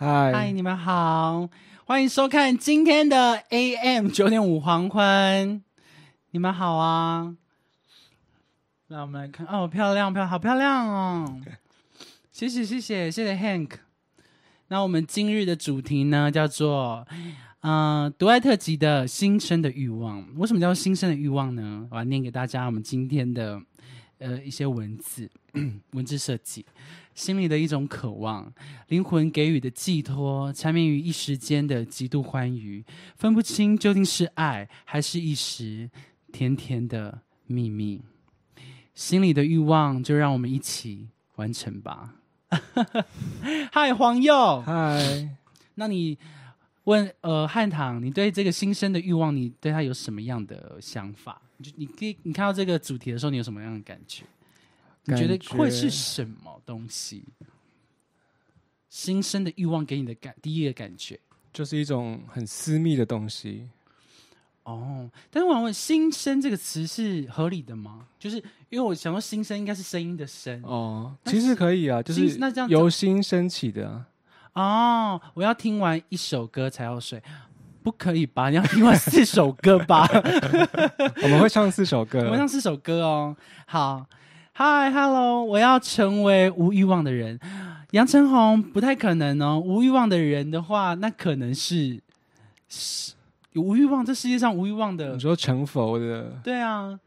嗨，嗨，你们好，欢迎收看今天的 AM 九点五黄昏。你们好啊！让我们来看，哦，漂亮，漂亮，好漂亮哦！谢谢，谢谢，谢谢 Hank。那我们今日的主题呢，叫做嗯、呃，独爱特辑的新生的欲望。为什么叫新生的欲望呢？我要念给大家我们今天的呃一些文字 文字设计。心里的一种渴望，灵魂给予的寄托，缠绵于一时间的极度欢愉，分不清究竟是爱还是一时甜甜的秘密。心里的欲望，就让我们一起完成吧。嗨，黄佑，嗨，那你问呃汉唐，你对这个新生的欲望，你对他有什么样的想法？你就你可以你看到这个主题的时候，你有什么样的感觉？你觉得会是什么东西？新生的欲望给你的感第一个感觉就是一种很私密的东西。哦，但是我想问，“新生”这个词是合理的吗？就是因为我想说，新生应该是声音的声哦，其实可以啊，就是那这样由心升起的啊。哦。我要听完一首歌才要睡，不可以吧？你要听完四首歌吧？我们会唱四首歌我，们唱四首歌哦。好嗨 Hello，我要成为无欲望的人。杨成红不太可能哦。无欲望的人的话，那可能是是无欲望。这世界上无欲望的你，说成佛的，对啊，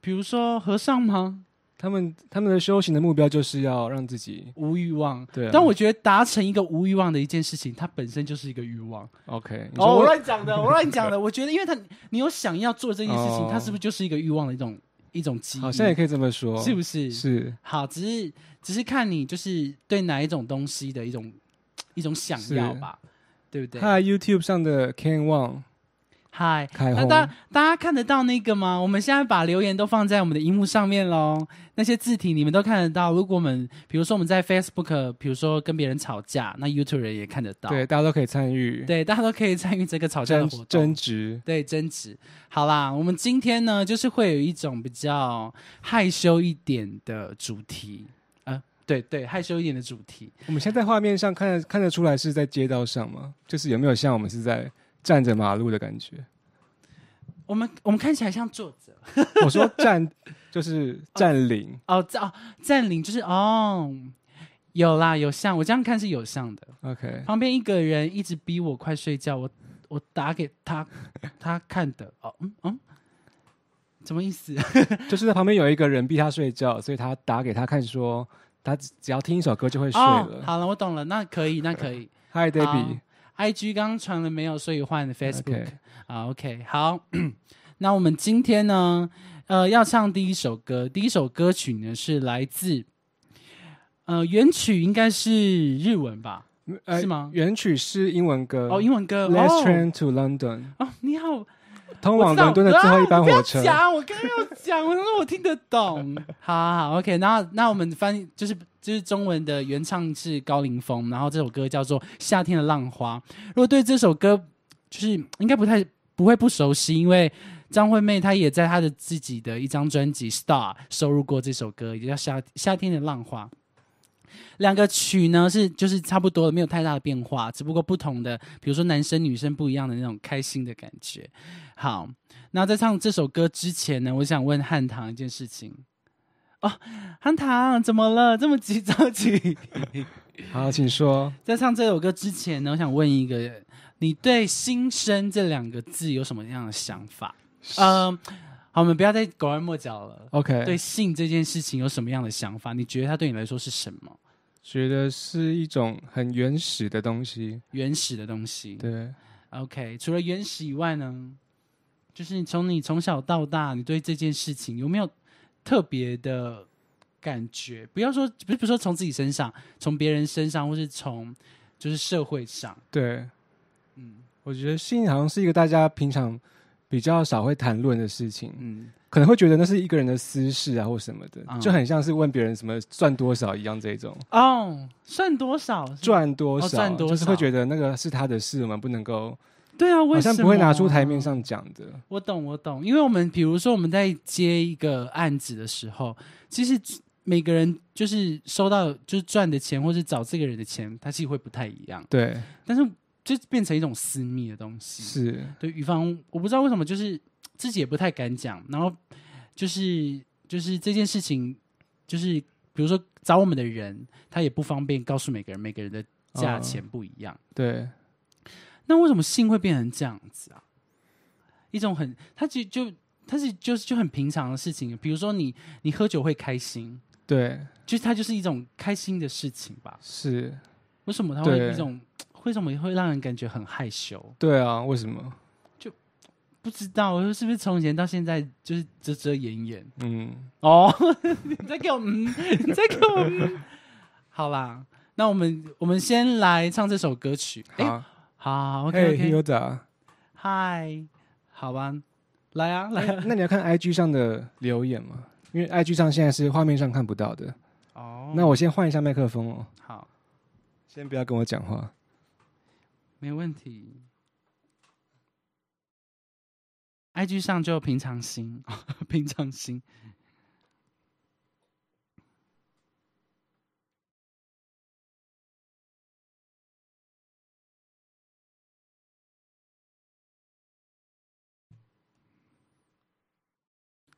比如说和尚吗？他们他们的修行的目标就是要让自己无欲望。对啊。但我觉得达成一个无欲望的一件事情，它本身就是一个欲望。OK，你哦，我乱讲的，我乱讲的。我觉得，因为他你有想要做这件事情，哦它是不是就是一个欲望的一种一种基因？好像也可以这么说，是不是？是好，只是只是看你就是对哪一种东西的一种一种想要吧，对不对？他 YouTube 上的 Ken Wang 嗨，那大大家看得到那个吗？我们现在把留言都放在我们的荧幕上面喽，那些字体你们都看得到。如果我们比如说我们在 Facebook，比如说跟别人吵架，那 YouTube 人也看得到。对，大家都可以参与，对，大家都可以参与这个吵架的争活动。争执，对，争执。好啦，我们今天呢，就是会有一种比较害羞一点的主题，呃，对对，害羞一点的主题。我们现在画面上看得看得出来是在街道上吗？就是有没有像我们是在站着马路的感觉？我们我们看起来像坐着 我说占就是占领哦，占哦占领就是哦，有啦有像，我这样看是有像的。，OK，旁边一个人一直逼我快睡觉，我我打给他，他看的哦嗯嗯，什么意思？就是在旁边有一个人逼他睡觉，所以他打给他看说，他只只要听一首歌就会睡哦，了。好了，我懂了，那可以，那可以。Hi Debbie，IG 刚刚传了没有？所以换 Facebook OK 啊。OK，好，那我们今天呢，呃，要唱第一首歌。第一首歌曲呢是来自，呃，原曲应该是日文吧？呃是吗原曲是英文歌哦，英文歌。Let's 哦 Train to London，哦，你好，通往伦敦的最后一班火啊车。讲，我刚刚要讲，我说我听得懂。好好好，OK，那那我们翻译就是就是中文的原唱是高凌风，然后这首歌叫做《夏天的浪花》。如果对这首歌就是应该不太不会不熟悉，因为张惠妹她也在她的自己的一张专辑《Star》收录过这首歌，也叫夏《夏天的浪花》。两个曲呢是就是差不多的，没有太大的变化，只不过不同的，比如说男生女生不一样的那种开心的感觉。好，那在唱这首歌之前呢，我想问汉唐一件事情。哦，韩糖怎么了？这么急着急？好，请说。在唱这首歌之前呢，我想问一个，你对“新生”这两个字有什么样的想法？嗯，好，我们不要再拐弯抹角了。OK，对性这件事情有什么样的想法？你觉得它对你来说是什么？觉得是一种很原始的东西。原始的东西。对，OK，除了原始以外呢，就是你从你从小到大，你对这件事情有没有特别的感觉？不要说不是不是说从自己身上，从别人身上，或是从就是社会上。对，嗯我觉得性好像是一个大家平常比较少会谈论的事情，嗯，可能会觉得那是一个人的私事啊，或什么的，嗯就很像是问别人什么赚多少一样这种。哦，算多少？是赚多少，哦赚多少就是会觉得那个是他的事，我们不能够，对啊，为好什么像不会拿出台面。上讲的。我懂，我懂，因为我们比如说我们在接一个案子的时候，其实每个人就是收到就是赚的钱，或是找这个人的钱，他其实会不太一样，对，但是就变成一种私密的东西。是，对，于方我不知道为什么，就是自己也不太敢讲，然后就是就是这件事情，就是比如说找我们的人，他也不方便告诉每个人，每个人的价钱不一样。对，那为什么性会变成这样子啊？一种很，它其实就它是就是就很平常的事情，比如说你你喝酒会开心，对，就是它就是一种开心的事情吧？是，为什么它会对一种为什么会让人感觉很害羞？对啊，为什么？不知道是不是从以前到现在就是遮遮掩掩嗯，哦？你在给我嗯，你在给我嗯，好啦，那我们我们先来唱这首歌曲。哎、好，好，OK 嘿 OK，，Hilda，嗨，好吧，来啊来啊，那你要看 IG 上的留言吗？因为 IG 上现在是画面上看不到的。哦，那我先换一下麦克风哦，好，先不要跟我讲话。没问题。IG 上就平常心，平常心。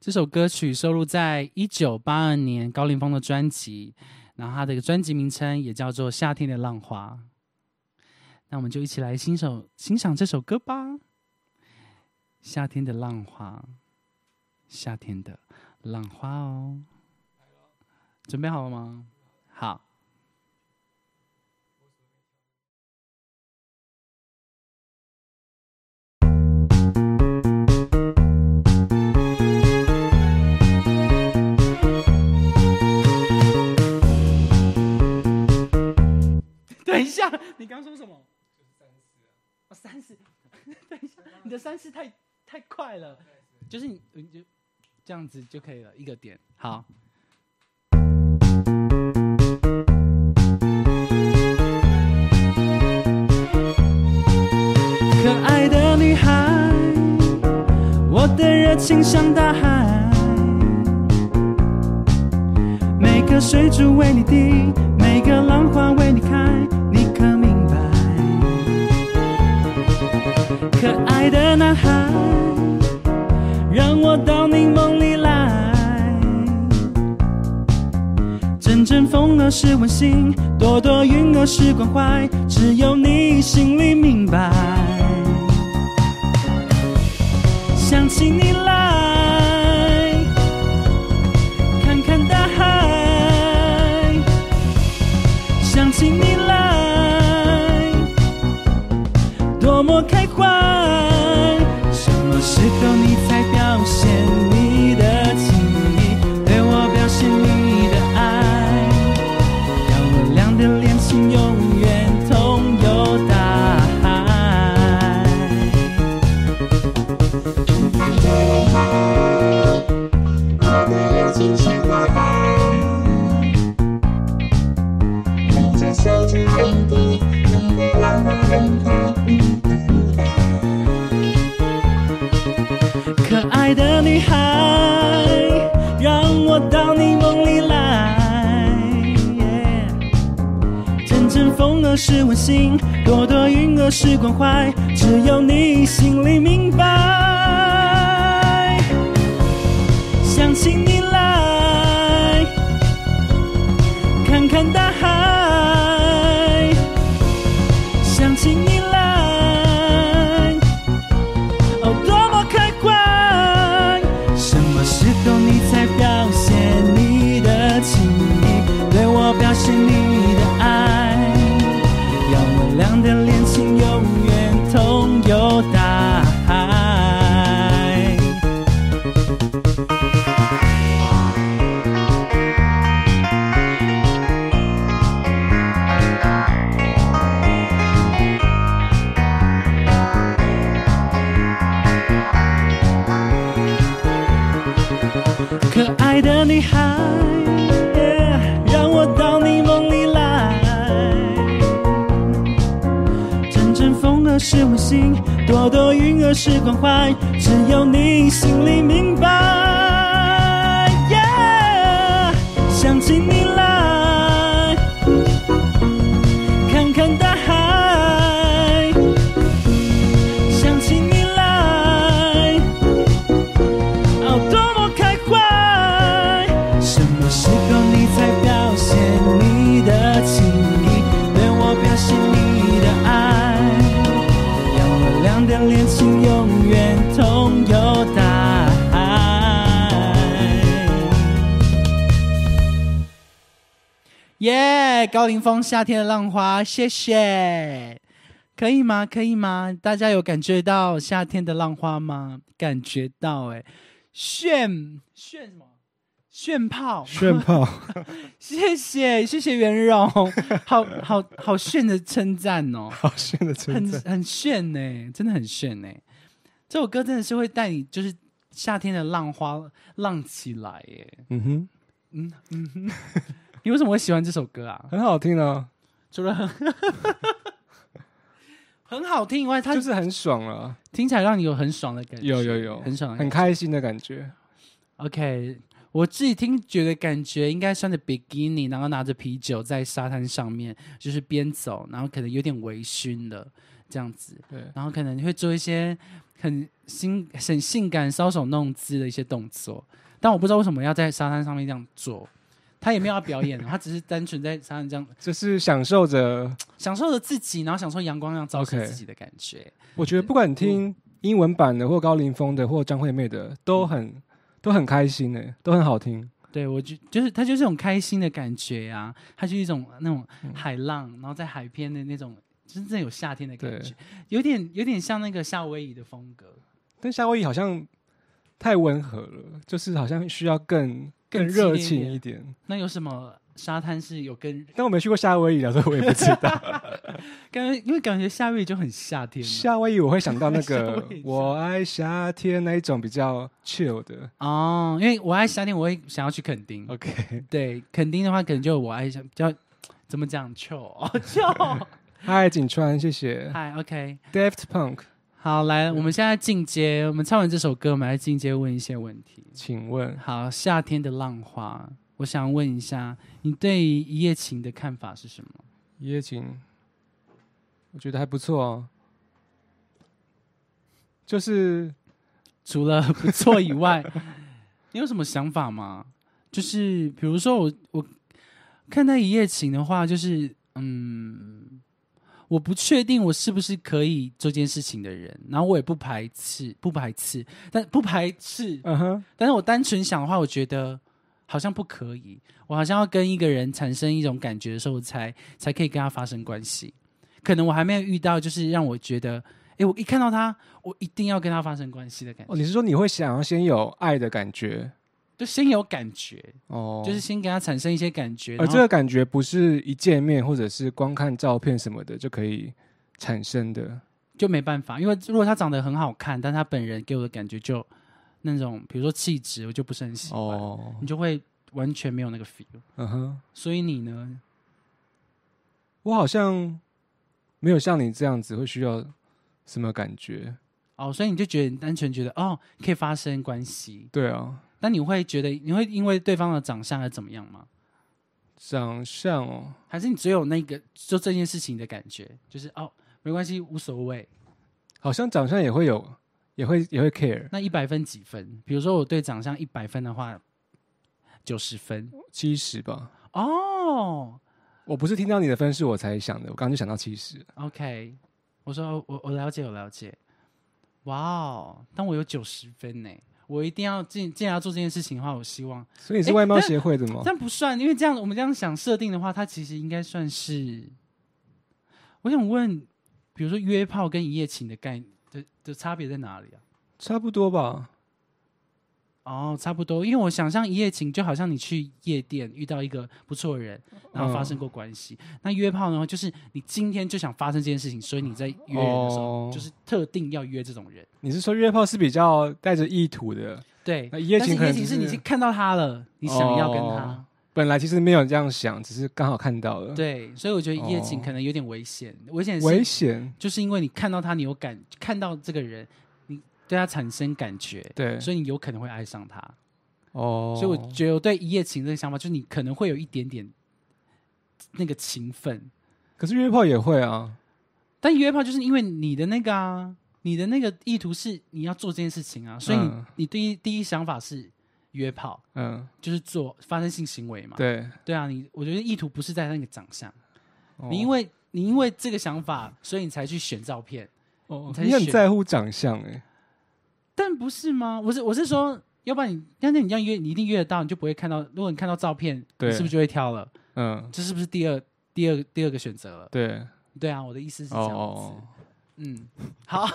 这首歌曲收录在一九八二年高凌风的专辑，然后他的一个专辑名称也叫做《夏天的浪花》。那我们就一起来欣赏欣赏这首歌吧。夏天的浪花，夏天的浪花哦，准备好了吗？好。你刚说什么？哦，三十。等一下，你的三四太太快了，就是你你就这样子就可以了，一个点。好。可爱的女孩，我的热情像大海，每个水珠为你滴，每个浪花为你开，可爱的男孩，让我到你梦里来。阵阵风儿是温馨，朵朵云儿是关怀，只有你心里明白。想起你来，看看大海。想起你来。什么时候你才是温馨，朵朵云儿是关怀，只有你心里明白。想起你是关怀，只有你心里明白。高凌风《夏天的浪花》，谢谢。可以吗？可以吗？大家有感觉到夏天的浪花吗？感觉到哎、炫炫什么？炫炮，炫炮，谢谢谢谢袁荣，好好好炫的称赞哦，好炫的称赞。很很炫呢、真的很炫呢、这首歌真的是会带你，就是夏天的浪花浪起来耶。嗯哼，嗯嗯哼，你为什么会喜欢这首歌啊？很好听啊，除了很 很好听以外，它就是很爽啊，听起来让你有很爽的感觉，有有有，很爽很开心的感觉。OK，我自己听觉得感觉应该穿着比基尼，然后拿着啤酒在沙滩上面，就是边走，然后可能有点微醺的这样子，对，然后可能会做一些很性很性感、搔首弄姿的一些动作，但我不知道为什么要在沙滩上面这样做。他也没有要表演，他只是单纯在沙滩这样 就是享受着。享受着自己，然后享受阳光这样照射自己的感觉。我觉得不管听英文版的，或高凌风的，或张惠妹的，都很都很开心诶，都很好听。对我就就是它就是这种开心的感觉啊、它就是一种那种海浪，然后在海边的那种真正有夏天的感觉，有点有点像那个夏威夷的风格，但夏威夷好像太温和了，就是好像需要更更更热情一点。那有什么沙滩是有跟 但我没去过夏威夷啊，所以我也不知道。感觉，因为感觉夏威夷就很夏天夏威夷我会想到那 夏个“我爱夏天”那一种比较 chill 的。哦，因为我爱夏天，我会想要去垦丁。OK，对，垦丁的话，可能就我爱比较怎么讲 chill 哦 chill。嗨，景川，谢谢。嗨，OK，Deft Punk，好，来，我们现在进阶，我们唱完这首歌，我们来进阶问一些问题。请问好，夏天的浪花，我想问一下，你对于一夜情的看法是什么？一夜情，我觉得还不错哦。就是除了不错以外，你有什么想法吗？就是比如说我我看待一夜情的话，就是嗯，我不确定我是不是可以做这件事情的人，然后我也不排斥，不排斥，但不排斥，嗯哼，但是我单纯想的话，我觉得好像不可以，我好像要跟一个人产生一种感觉的时候我才，才可以跟他发生关系。可能我还没有遇到，就是让我觉得，诶，我一看到他，我一定要跟他发生关系的感觉，哦，你是说你会想要先有爱的感觉就先有感觉，哦？就是先跟他产生一些感觉。而这个感觉不是一见面或者是光看照片什么的就可以产生的。就没办法，因为如果他长得很好看，但他本人给我的感觉就那种，比如说气质，我就不是很喜欢，哦，你就会完全没有那个 feel。嗯哼，所以你呢？我好像没有像你这样子会需要什么感觉。哦，所以你就觉得单纯觉得哦，可以发生关系，对啊，那你会觉得你会因为对方的长相而怎么样吗？长相哦，还是你只有那个做这件事情的感觉，就是哦，没关系，无所谓。好像长相也会有，也会也会 care，那一百分几分？比如说我对长相一百分的话，九十分七十吧。哦。我不是听到你的分数我才想的，我刚刚就想到七十。OK，我说我我了解我了解。哇哦，但我有九十分呢，我一定要既既然要做这件事情的话，我希望所以你是外貌协会的吗这？样不算，因为这样我们这样想设定的话，它其实应该算是。我想问，比如说约炮跟一夜情的概的的差别在哪里啊？差不多吧。哦，差不多，因为我想象一夜情就好像你去夜店遇到一个不错的人，然后发生过关系。那约炮呢，就是你今天就想发生这件事情，所以你在约人的时候，哦就是特定要约这种人。你是说约炮是比较带着意图的？对，那一夜情一夜情是可能只是你是看到他了，你想要跟他。哦本来其实没有这样想，只是刚好看到了。，对，所以我觉得一夜情哦可能有点危险，危险危是险。就是因为你看到他，你有感，看到这个人，你对他产生感觉，对，所以你有可能会爱上他。哦，所以我觉得我对一夜情这个想法，就是你可能会有一点点那个情分，可是约炮也会啊。但约炮就是因为你的那个啊，你的那个意图是你要做这件事情啊，所以你、嗯你第一第一想法是约炮，嗯，就是做发生性行为嘛。对。对啊，你我觉得意图不是在那个长相，哦你因为你因为这个想法，所以你才去选照片，哦你很在乎长相哎。但不是吗？我是我是说，要不然你但是你这样约，你一定约得到，你就不会看到。如果你看到照片，对你是不是就会挑了？嗯，这是不是第二第二第二个选择了？对。对啊，我的意思是这哦样子。哦，嗯，好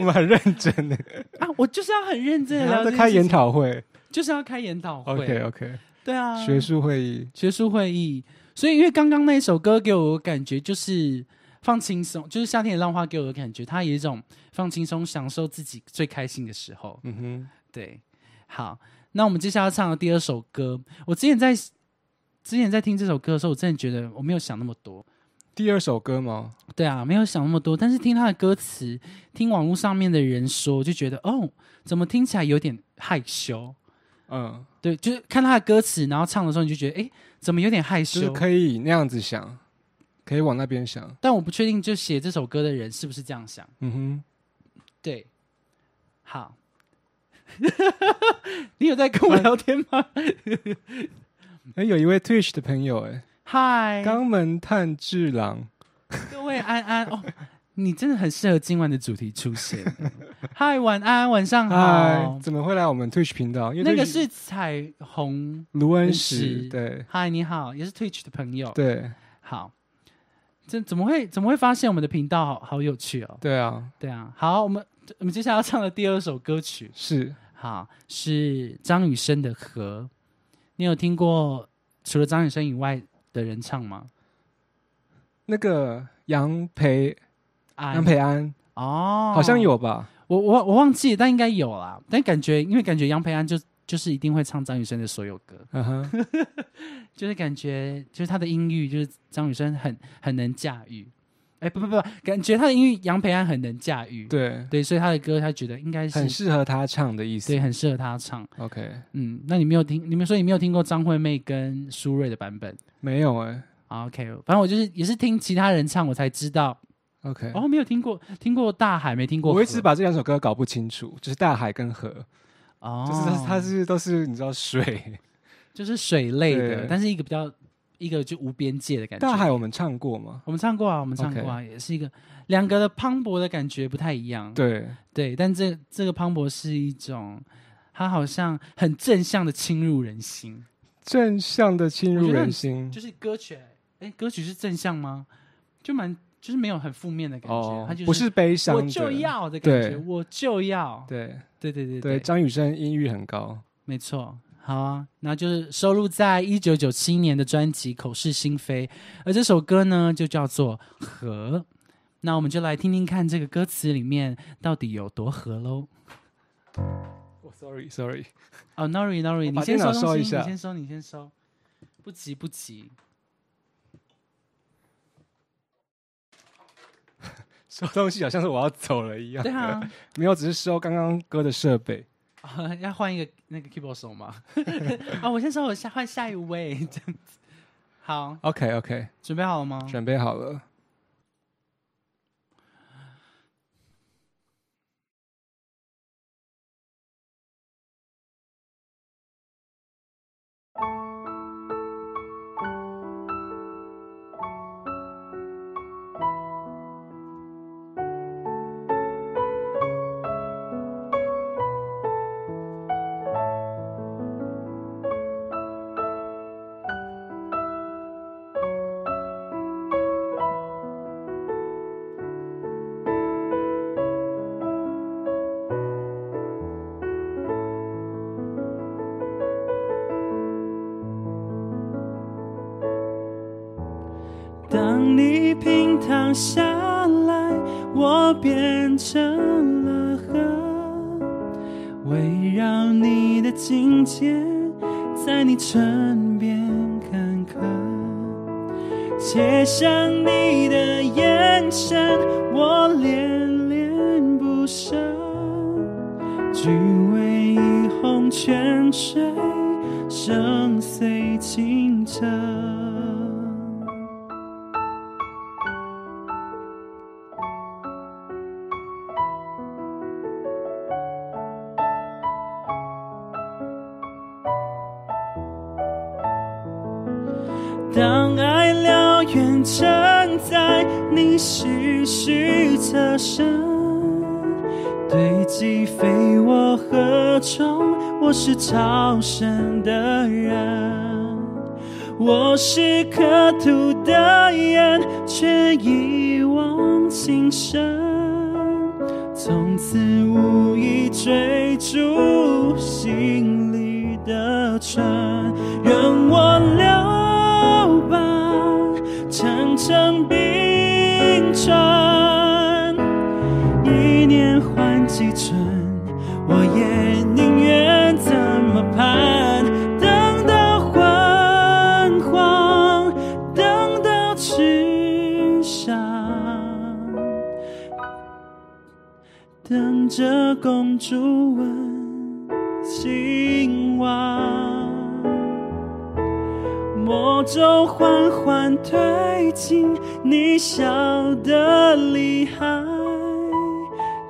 我们很认真的，啊，我就是要很认真的然聊后在开研讨会。就是要开研讨会。OK OK，对啊，学术会议。学术会议。所以因为刚刚那一首歌给我感觉就是放轻松，就是夏天的浪花给我的感觉，它有一种放轻松、享受自己最开心的时候。嗯哼，对，好，那我们接下来要唱的第二首歌，我之前在之前在听这首歌的时候，我真的觉得我没有想那么多。第二首歌吗？对啊，没有想那么多，但是听他的歌词，听网络上面的人说，就觉得哦，怎么听起来有点害羞？嗯，对，就是看他的歌词，然后唱的时候，你就觉得哎，怎么有点害羞？就是可以那样子想，可以往那边想。但我不确定，就写这首歌的人是不是这样想？嗯哼对，好，你有在跟我聊天吗？哼，哎，有一位 Twitch 的朋友，哎，嗨，肛门探治郎，各位安安哦，你真的很适合今晚的主题出现。嗨，晚安，晚上嗨好，。怎么会来我们 Twitch 频道？因为那个是彩虹，卢恩石对嗨，你好，也是 Twitch 的朋友。对好，这怎么会怎么会发现我们的频道好好有趣哦？对啊，对啊，好，我们我们接下来要唱的第二首歌曲，是好是张雨生的《和》，你有听过除了张雨生以外的人唱吗？那个杨培安杨培安，哦，好像有吧？我我我忘记，但应该有啦。但感觉因为感觉杨培安就就是一定会唱张雨生的所有歌，就是感觉就是他的音域就是张雨生很很能驾驭。哎，不不不，感觉他的音域杨培安很能驾驭。对，对，所以他的歌他觉得应该是很适合他唱的意思对，。很适合他唱。OK，嗯，那你没有听？你们说你没有听过张惠妹跟苏芮的版本没有哎啊？OK，反正我就是也是听其他人唱，我才知道。，OK，哦，没有听过，听过大海，没听过。我一直把这两首歌搞不清楚，就是大海跟河，哦，就是它它是都是你知道水，就是水类的，但是一个比较一个就无边界的感觉。大海我们唱过吗？我们唱过啊，我们唱过啊也是一个两个的磅礴的感觉不太一样。对，对，但这这个磅礴是一种，它好像很正向的侵入人心，正向的侵入人心。就是歌曲，哎，歌曲是正向吗？就蛮就是没有很负面的感觉，哦它就是不是悲伤，我就要的感觉，我就要，对对对对对，张雨生音域很高。没错，好啊，那就是收录在一九九七年的专辑《口是心非》，而这首歌呢就叫做《和》。那我们就来听听看这个歌词里面到底有多和喽。哦，sorry sorry，哦把你先收一下你先收，你先收，不急不急。收东西好像是我要走了一样。对啊，没有，只是收刚刚哥的设备。啊 要换一个那个 keyboard 手吗？啊，我先说，我下换下一位这样子。好，OK OK，准备好了吗？准备好了。你唇边坎坷，且向你是超神的人，我是可吐的眼，却一往情深，从此无意追逐心里的春，任我着公主吻青蛙。魔咒缓缓推进，你笑得厉害，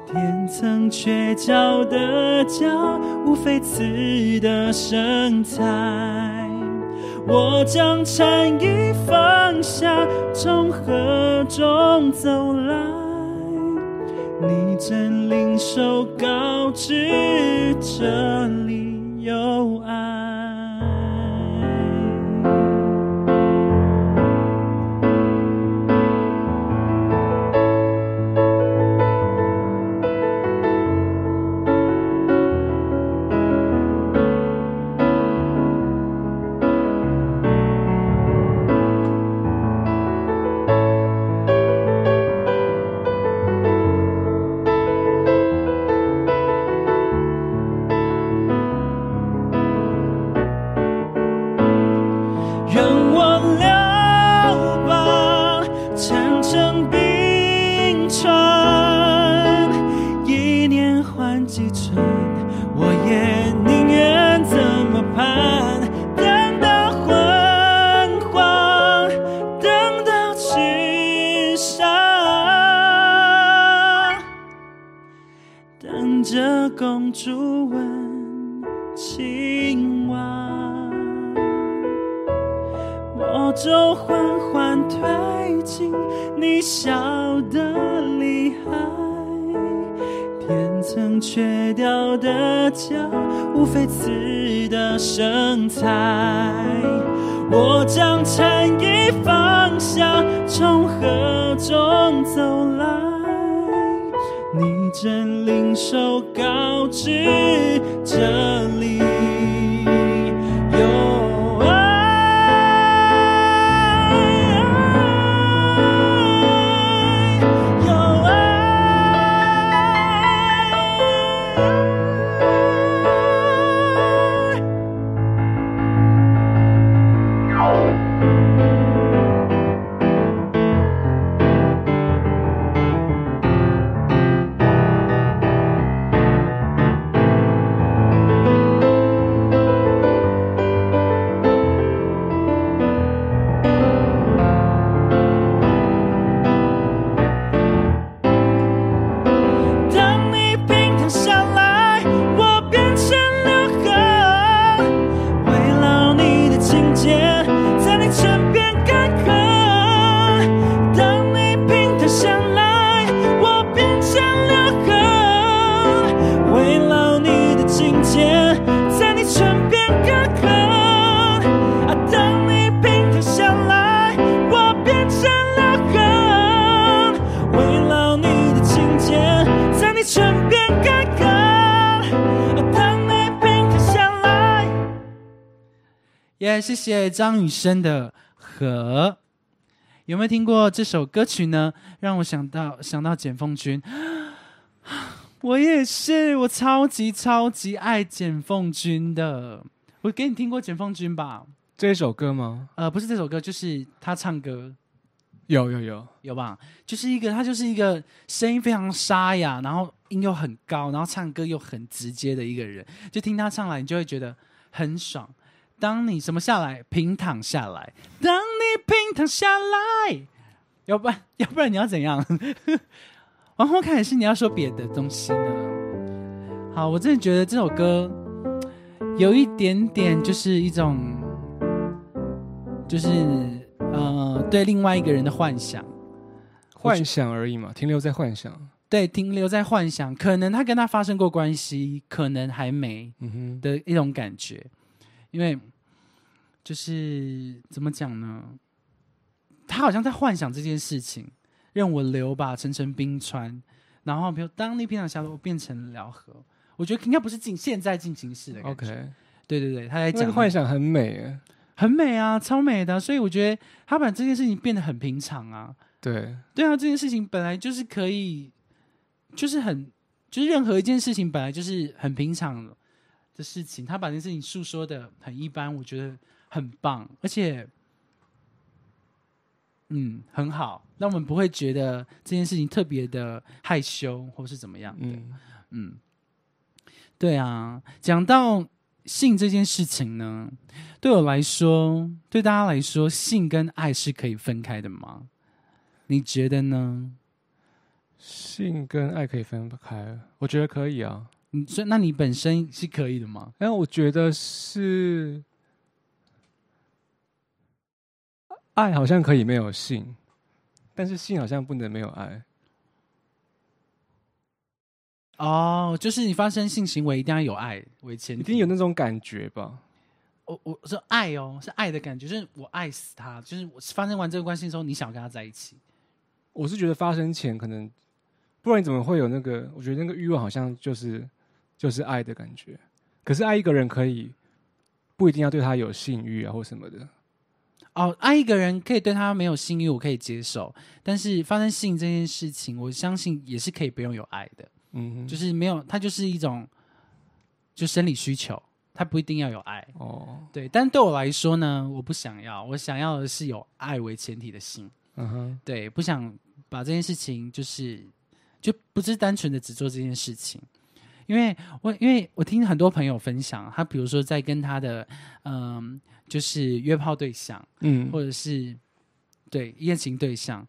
天层缺角的角，无非刺的身材。我将禅意放下，从河中走来，你曾领受告知，这里有爱。公主吻青蛙。魔咒缓缓推进，你笑得厉害，天层缺掉的角，无非刺的身材。我将禅意放下，从河中走来，你正领受告知，这里谢谢张雨生的《和》。有没有听过这首歌曲呢？让我想到想到简凤君，我也是，我超级超级爱简凤君的。我给你听过简凤君吧？这一首歌吗？呃，不是这首歌，就是他唱歌，有有有，有吧？就是一个他就是一个声音非常沙哑，然后音又很高，然后唱歌又很直接的一个人。就听他唱来，你就会觉得很爽。当你什么下来，平躺下来，当你平躺下来，要不然要不然你要怎样？往后看还是你要说别的东西呢？好，我真的觉得这首歌有一点点就是一种，就是呃，对另外一个人的幻想。幻想而已嘛，停留在幻想。对，停留在幻想，可能他跟他发生过关系，可能还没嗯哼，的一种感觉，因为就是怎么讲呢？他好像在幻想这件事情，任我流吧，层层冰川，然后比如当你平常下落变成辽河，我觉得应该不是进现在进行式的感觉。OK，对对对，他在那讲个幻想很美耶。很美啊，超美的，所以我觉得他把这件事情变得很平常啊。对，对啊，这件事情本来就是可以，就是很，就是任何一件事情本来就是很平常的事情，他把这件事情诉说的很一般，我觉得很棒，而且，嗯，很好，让我们不会觉得这件事情特别的害羞或是怎么样的。嗯，嗯，对啊，讲到性这件事情呢，对我来说，对大家来说，性跟爱是可以分开的吗？你觉得呢？性跟爱可以分不开，我觉得可以啊。你说，那你本身是可以的吗？哎，我觉得是爱好像可以没有性，但是性好像不能没有爱。哦，就是你发生性行为一定要有爱为前提，一定有那种感觉吧？我我说爱哦，是爱的感觉，就是我爱死他，就是我发生完这个关系之后，你想跟他在一起。我是觉得发生前可能，不然你怎么会有那个？我觉得那个欲望好像就是就是爱的感觉。可是爱一个人可以不一定要对他有性欲啊或什么的。哦，爱一个人可以对他没有性欲，我可以接受。但是发生性这件事情，我相信也是可以不用有爱的，嗯哼，就是没有，它就是一种就生理需求，它不一定要有爱。哦，对，但对我来说呢，我不想要，我想要的是有爱为前提的性。嗯哼，对，不想把这件事情就是就不是单纯的只做这件事情，因为我因为我听很多朋友分享，他比如说在跟他的嗯、就是约炮对象，嗯，或者是对一夜情对象，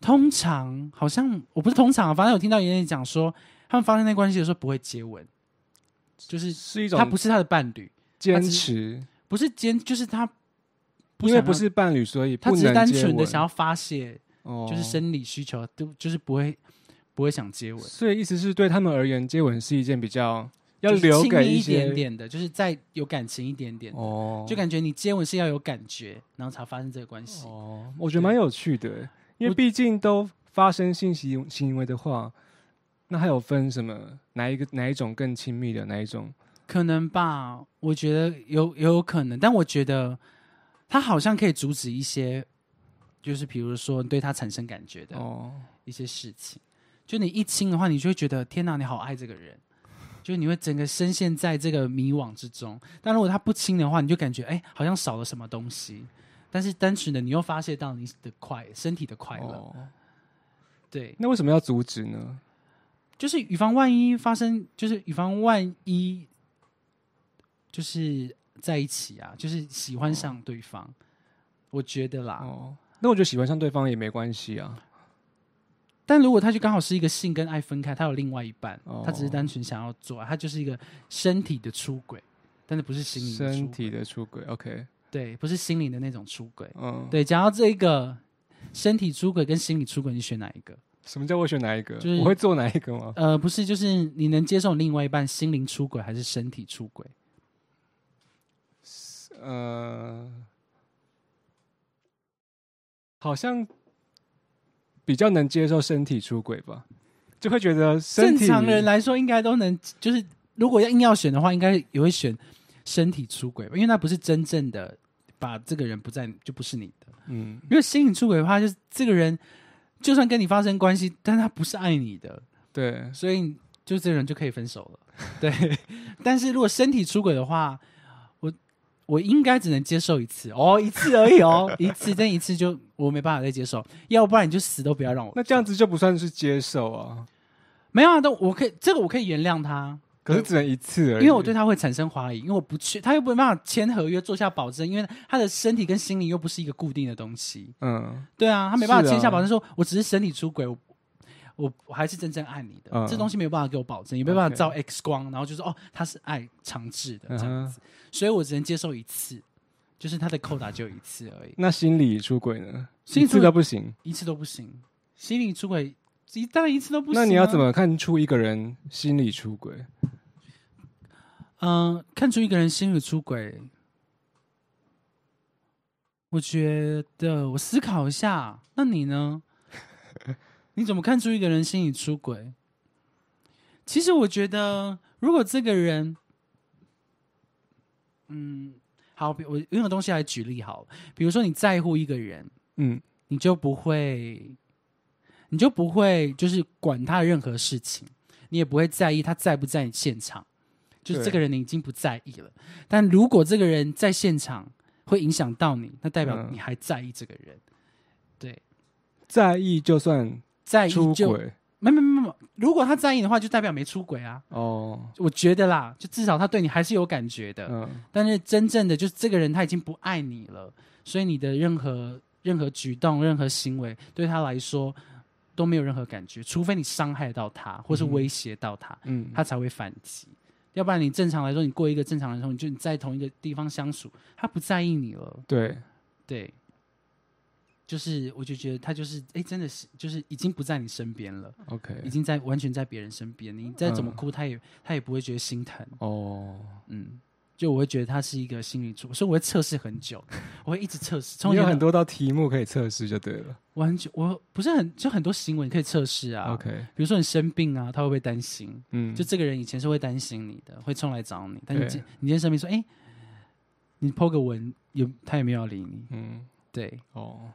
通常好像我不是通常，反正我听到妍妍讲说，他们发生那关系的时候不会接吻，就是是一种他不是他的伴侣，坚持，不是坚，就是他不因为不是伴侣，所以他只是单纯的想要发泄。哦就是生理需求，都就是不会不会想接吻，所以意思是对他们而言，接吻是一件比较要留亲密一点点的，就是再有感情一点点，哦，就感觉你接吻是要有感觉，然后才发生这个关系。哦，我觉得蛮有趣的，因为毕竟都发生性行行为的话，那还有分什么哪一个哪一种更亲密的哪一种？可能吧，我觉得有也有可能，但我觉得他好像可以阻止一些，就是比如说对他产生感觉的哦，一些事情。就你一亲的话，你就会觉得天哪，你好爱这个人，就是你会整个深陷在这个迷惘之中。但如果他不亲的话，你就感觉哎，好像少了什么东西。但是单纯的你又发泄到你的快身体的快乐，哦，对，那为什么要阻止呢？就是以防万一发生，就是以防万一，就是在一起啊，就是喜欢上对方，我觉得啦。哦，那我觉得喜欢上对方也没关系啊。但如果他就刚好是一个性跟爱分开，他有另外一半，哦他只是单纯想要做爱，他就是一个身体的出轨，但是不是心灵的出轨身体的出轨，OK，对，不是心灵的那种出轨。嗯，，对，讲到这个身体出轨跟心理出轨，你选哪一个？什么叫我选哪一个？就是我会做哪一个吗？呃，不是，就是你能接受另外一半心灵出轨还是身体出轨？呃，好像比较能接受身体出轨吧，就会觉得身体正常人来说，应该都能，就是如果要硬要选的话，应该也会选身体出轨吧，因为那不是真正的把这个人不在就不是你的。嗯，因为心理出轨的话，就是这个人就算跟你发生关系，但他不是爱你的，对，所以就这个人就可以分手了。对，但是如果身体出轨的话，我我应该只能接受一次哦，一次而已哦，一次，但一次就我没办法再接受，要不然你就死都不要让我。那这样子就不算是接受啊，没有啊，但我可以这个我可以原谅他，可是只能一次而已。因为我对他会产生怀疑，因为我不去，他又没办法签合约做下保证，因为他的身体跟心灵又不是一个固定的东西。嗯，对啊，他没办法签下保证说，我只是身体出轨，我我我还是真正爱你的，嗯。这东西没有办法给我保证，也没有办法照 X 光，然后就说哦，他是爱长治的嗯这样子，所以我只能接受一次，就是他的扣打就一次而已，那心理出轨呢？一次心理出轨都不行。一次都不行，心理出轨一当然一次都不行、啊。那你要怎？么看出一个人心理出轨？嗯、看出一个人心理出轨，我觉得我思考一下，那你呢？你怎么看出一个人心理出轨？其实我觉得，如果这个人，嗯，好，比我用个东西来举例好了，比如说你在乎一个人，嗯，你就不会，你就不会就是管他的任何事情，你也不会在意他在不在现场，就是这个人你已经不在意了。但如果这个人在现场会影响到你，那代表嗯。你还在意这个人。对，在意就算在意出就轨没没如果他在意的话，就代表没出轨啊。哦，我觉得啦，就至少他对你还是有感觉的。嗯，但是真正的就是这个人他已经不爱你了，所以你的任何任何举动、任何行为对他来说都没有任何感觉，除非你伤害到他或是威胁到他，嗯，他才会反击。要不然你正常来说，你过一个正常的生活，你就你在同一个地方相处，他不在意你了，对，对。就是，我就觉得他就是，哎，真的是，就是已经不在你身边了，OK，已经在完全在别人身边。你再怎么嗯哭，他也他也不会觉得心疼。哦，嗯，就我会觉得他是一个心理主，所以我会测试很久，我会一直测试。有很多道题目可以测试就对了。我很久，我不是很就很多行为你可以测试啊。OK，比如说你生病啊，他会不会担心？嗯，就这个人以前是会担心你的，会冲来找你，但你今你今天生病说，哎、你 po 个文，有他也没有理你，嗯，对哦，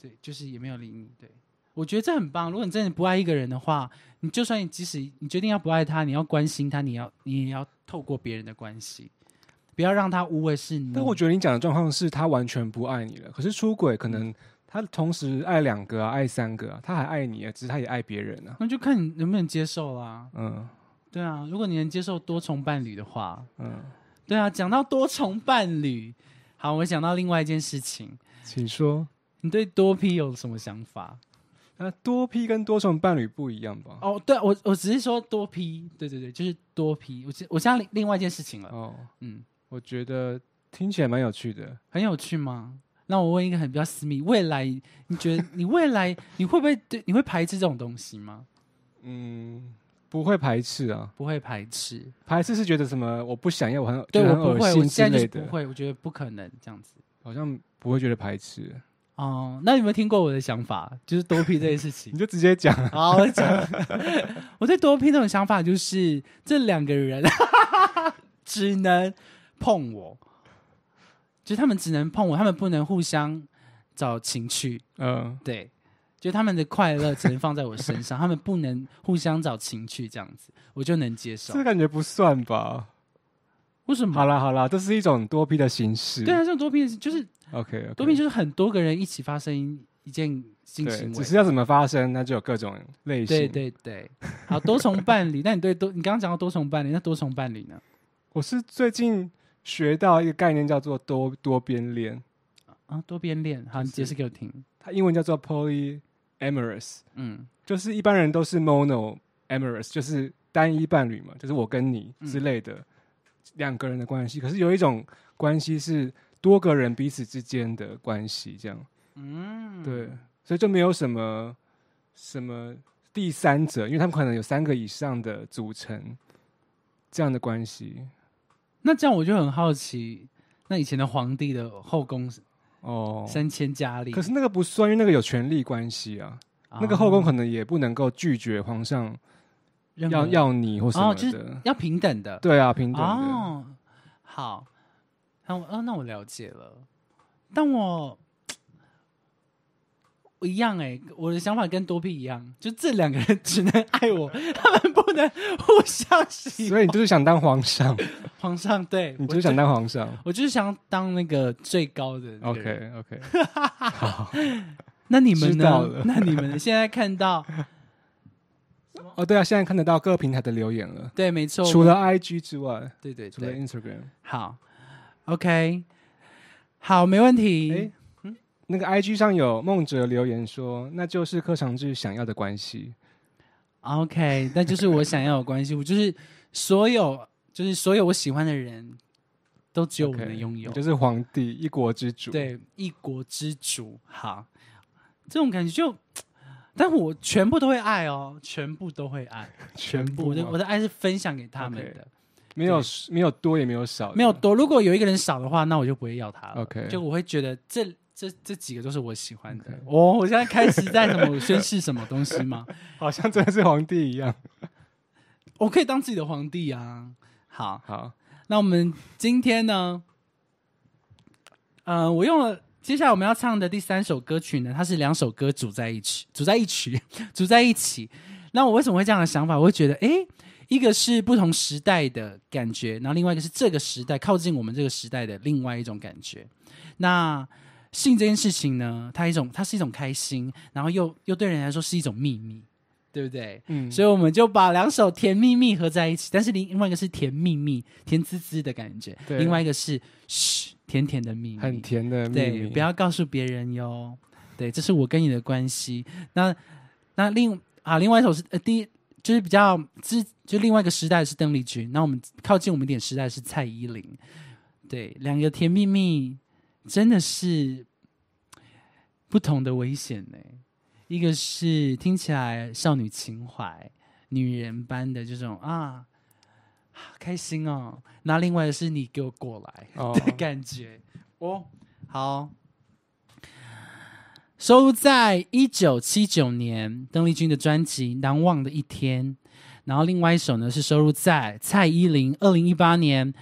对，就是也没有理你，对。我觉得这很棒。如果你真的不爱一个人的话，你就算你即使你决定要不爱他，你要关心他，你要你也要透过别人的关系，不要让他误会是你。但我觉得你讲的状况是他完全不爱你了，可是出轨可能他同时爱两个啊，爱三个啊，他还爱你啊，只是他也爱别人啊。那就看你能不能接受啦。嗯对啊，如果你能接受多重伴侣的话，嗯，对啊，讲到多重伴侣，好，我讲到另外一件事情，请说。你对多批有什么想法？那多批跟多重伴侣不一样吧？哦，对我我只是说多批，对对对，就是多批。我我想另另外一件事情了，哦，嗯，我觉得听起来蛮有趣的。很有趣吗？那我问一个很比较私密，未来你觉得你未来你会不会对你会排斥这种东西吗？嗯，不会排斥啊，不会排斥，排斥是觉得什么我不想要，我很对我不会，我现在就是，不会，我觉得不可能这样子。好像不会觉得排斥。哦，那有没有听过我的想法？就是多批这件事情 你。就直接讲，好，我讲，我对多批这种想法就是，这两个人 只能碰我，就是他们只能碰我，他们不能互相找情趣，嗯，对，就他们的快乐只能放在我身上，他们不能互相找情趣，这样子我就能接受这。感觉不算吧？为什么？好啦好啦，这是一种多批的形式。对啊，这种多批就是，OK，多批就是很多个人一起发生一件性对，行为，只是要怎么发生，那就有各种类型。对对对。好，多重伴侣，那你对多你刚刚讲到多重伴侣，那多重伴侣呢？我是最近学到一个概念，叫做多多边恋，啊，多边恋，好，你解释给我听。它英文叫做 polyamorous，嗯就是一般人都是 monoamorous，就是单一伴侣嘛，就是我跟你之类的两个人的关系。可是有一种关系是多个人彼此之间的关系，这样嗯，对，所以就没有什么什么第三者，因为他们可能有三个以上的组成这样的关系。那这样我就很好奇，那以前的皇帝的后宫哦，三千佳丽，可是那个不算，因为那个有权力关系啊。那个后宫可能也不能够拒绝皇上要要你或什么哦，的。就是要平等的。对啊，平等的。哦，好，那我哦，那我了解了。但我我一样哎、我的想法跟多 P 一样，就这两个人只能爱我，他们不能互相喜所以你就是想当皇上，皇上对，你就是想当皇上。我就是想当那个最高的。OK OK 好那你们知道了？呢那你们现在看到，哦对啊，现在看得到各平台的留言了，对，没错，除了 IG 之外，对对除了，Instagram。好，OK，好，没问题。哎那个 IG 上有梦哲留言说，那就是柯长志想要的关系。OK，那就是我想要的关系，我就是所有，就是所有我喜欢的人都只有我能拥有你就是皇帝，一国之主。，对，一国之主。好，这种感觉就，但我全部都会爱哦，全部都会爱，全部我的我的爱是分享给他们的没有没有多也没有少，没有。多。如果有一个人少的话，那我就不会要他了。OK 就我会觉得这这这几个都是我喜欢的。哦，我现在开始在什么宣誓什么东西吗？好像真的是皇帝一样。我可以当自己的皇帝啊。好，好，那我们今天呢，呃，我用了接下来我们要唱的第三首歌曲呢，它是两首歌组在一起，组在一起，组在一起。那我为什么会这样的想法？我会觉得，诶，一个是不同时代的感觉，然后另外一个是这个时代靠近我们这个时代的另外一种感觉。那性这件事情呢，它一种它是一种开心，然后又又对人来说是一种秘密，对不对？嗯，所以我们就把两首《甜蜜蜜》合在一起，但是另另外一个是甜蜜蜜，甜滋滋的感觉，对另外一个是嘘，甜甜的秘密，很甜的秘对，密，不要告诉别人哟。对，这是我跟你的关系。那那另啊，另外一首是呃，第一就是比较之，就另外一个时代是邓丽君，那我们靠近我们一点时代是蔡依林。对，两个甜蜜蜜真的是不同的危险呢。一个是听起来少女情怀、女人般的这种啊，开心哦。那另外的是你给我过来。哦的感觉哦。好，收录在一九七九年邓丽君的专辑《难忘的一天》，然后另外一首呢是收录在蔡依林二零一八年《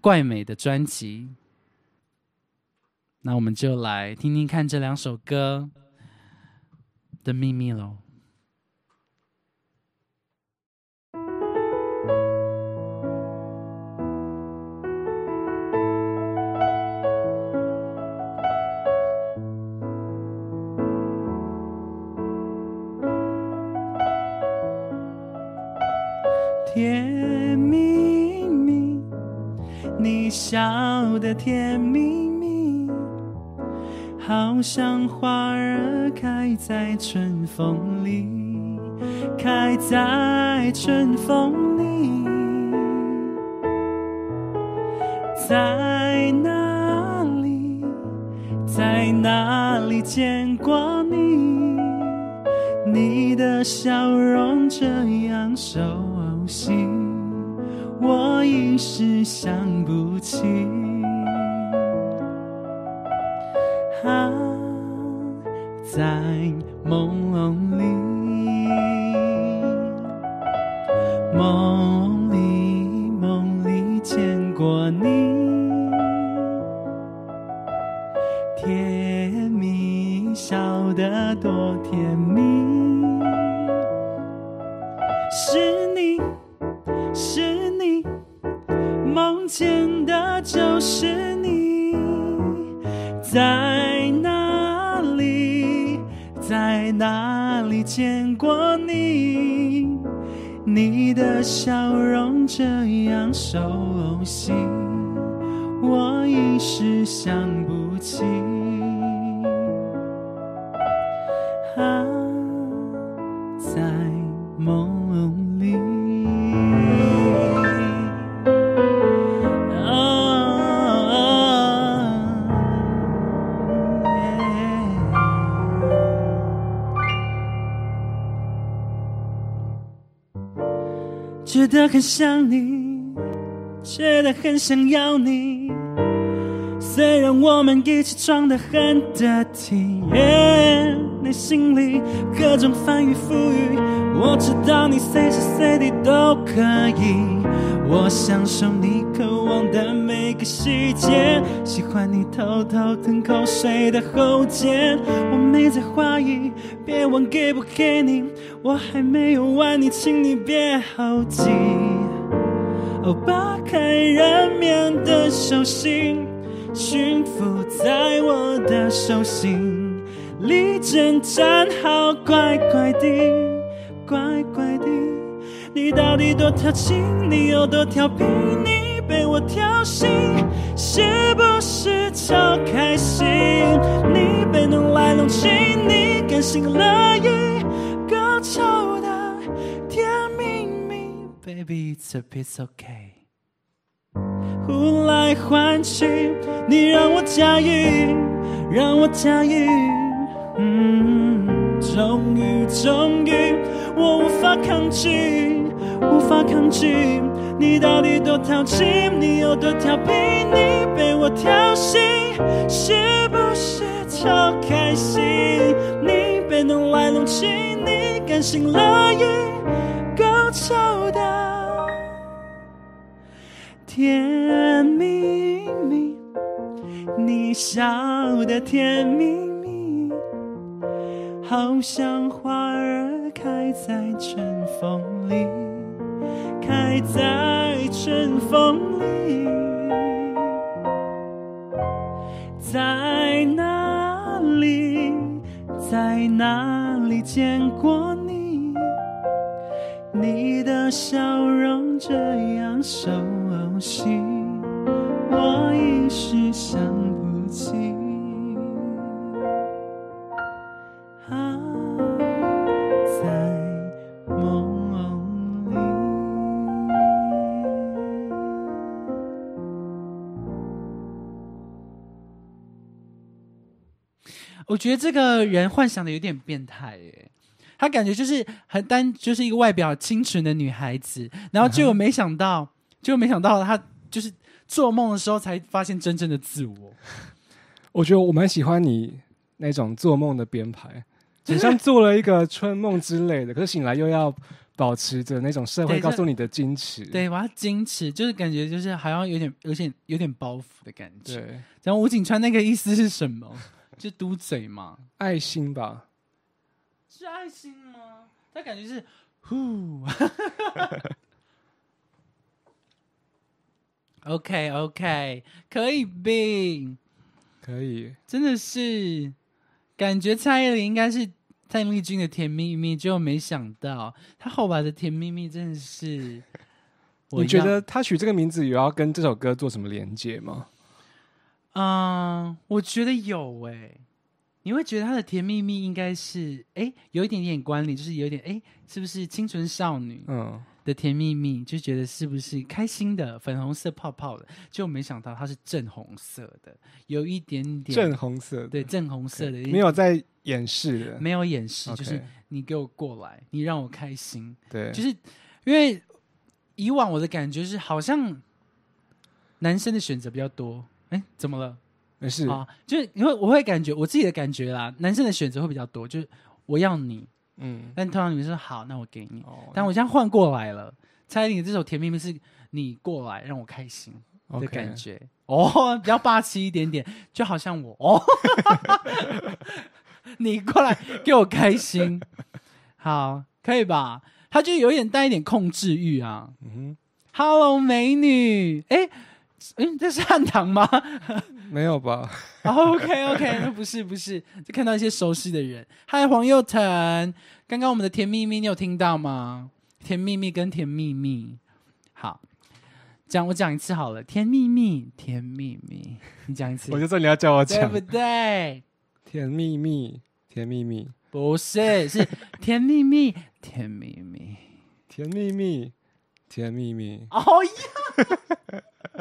怪美》的专辑。那我们就来听听看这两首歌的秘密喽。甜蜜蜜，你笑得甜蜜蜜，好像花儿开在春风里，开在春风里，在哪里，在哪里见过你？你的笑容这样熟悉，我一时想不起。梦，哪里见过你？你的笑容这样熟悉，我一时想不起。很想你，觉得很想要你。虽然我们一起装得很得体，yeah, 内心里各种翻云覆雨，我知道你随时随地都可以。我享受你渴望的每个细节，喜欢你偷偷吞口水的喉间。我没在怀疑，别问给不给你，我还没有完，你请你别猴急。哦，扒开人面的手心，驯服在我的手心，立正站好，乖乖地，乖乖地。你到底多调情？你有多调皮？你被我调戏，是不是超开心？你被弄来弄去，你甘心乐意，高潮的甜蜜蜜，Baby it's a piece o k。呼来唤去，你让我驾驭，让我驾驭。嗯，终于，终于，我无法抗拒，无法抗拒。你到底多淘气？你有多调皮？你被我挑衅，是不是超开心？你，醒了一个秋，的甜蜜蜜，你笑得甜蜜蜜，好像花儿开在春风里，开在春风里，在哪里，在哪里见过你？你的笑容这样熟悉，我一时想不起。啊，在梦里。我觉得这个人幻想的有点变态耶，他感觉就是很单，就是一个外表清纯的女孩子，然后结果没想到，结果没想到她就是做梦的时候才发现真正的自我。我觉得我蛮喜欢你那种做梦的编排，很像做了一个春梦之类的，可是醒来又要保持着那种社会告诉你的矜持。对，我要矜持，就是感觉就是好像有点、有点、有点包袱的感觉。对，然后吴景川那个意思是什么？就嘟嘴嘛？爱心吧，是爱心吗？他感觉是呼。OK OK，可以并，可以。真的是感觉蔡依林应该是蔡丽君的甜蜜蜜，结果没想到她后来的甜蜜蜜真的是。你觉得他取这个名字有要跟这首歌做什么连接吗？嗯，我觉得有诶、你会觉得他的甜蜜蜜应该是诶、有一点点关联，就是有点诶、是不是清纯少女嗯，的甜蜜蜜？就觉得是不是开心的粉红色泡泡的？就没想到它是正红色的，有一点点正红色的，对正红色的，没有在掩饰的。没有掩饰就是你给我过来，你让我开心，对，就是因为以往我的感觉是好像男生的选择比较多。哎，怎么了？没事。啊，就是因为我会感觉我自己的感觉啦，男生的选择会比较多，就是我要你，嗯，但通常女生说好，那我给你，哦但我现在换过来了，蔡依林这首《甜蜜蜜》是你过来让我开心的 OK 感觉。哦，比较霸气一点点，就好像我。哦，你过来给我开心，好，可以吧？他就有点带一点控制欲啊。嗯 Hello，美女，哎哎，这是汉唐吗？没有吧？OK OK，那不是不是，就看到一些熟悉的人。嗨，黄佑腾，刚刚我们的甜蜜蜜你有听到吗？甜蜜蜜跟甜蜜蜜，好，讲我讲一次好了，甜蜜蜜，甜蜜蜜，你讲一次我，就知道你要叫我讲对不对？甜蜜蜜，甜蜜蜜，不是，是 甜蜜蜜，甜蜜蜜。甜蜜蜜，甜蜜蜜。哦呀，好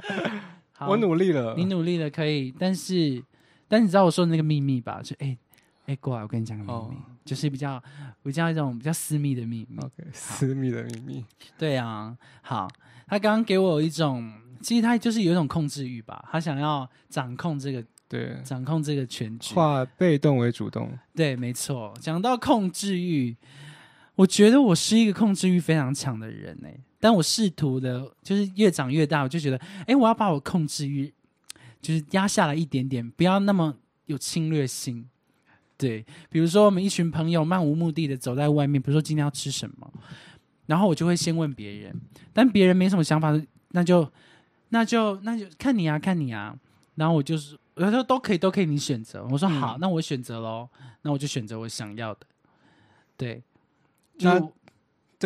我努力了。你努力了，可以，但是，但你知道我说的那个秘密吧？就哎哎，过来，我跟你讲个秘密，哦就是比较比较一种比较私密的秘密。OK，私密的秘密。对啊，好，他刚刚给我一种，其实他就是有一种控制欲吧，他想要掌控这个对，掌控这个全局。化被动为主动。对，没错。讲到控制欲，我觉得我是一个控制欲非常强的人哎、但我试图的，就是越长越大，我就觉得，哎、我要把我控制欲就是压下来一点点，不要那么有侵略性。对，比如说我们一群朋友漫无目的的走在外面，比如说今天要吃什么，然后我就会先问别人，但别人没什么想法，那就那就那就看你啊，看你啊。然后我就是我说都可以，都可以，你选择。我说嗯好，那我选择喽，那我就选择我想要的。对，那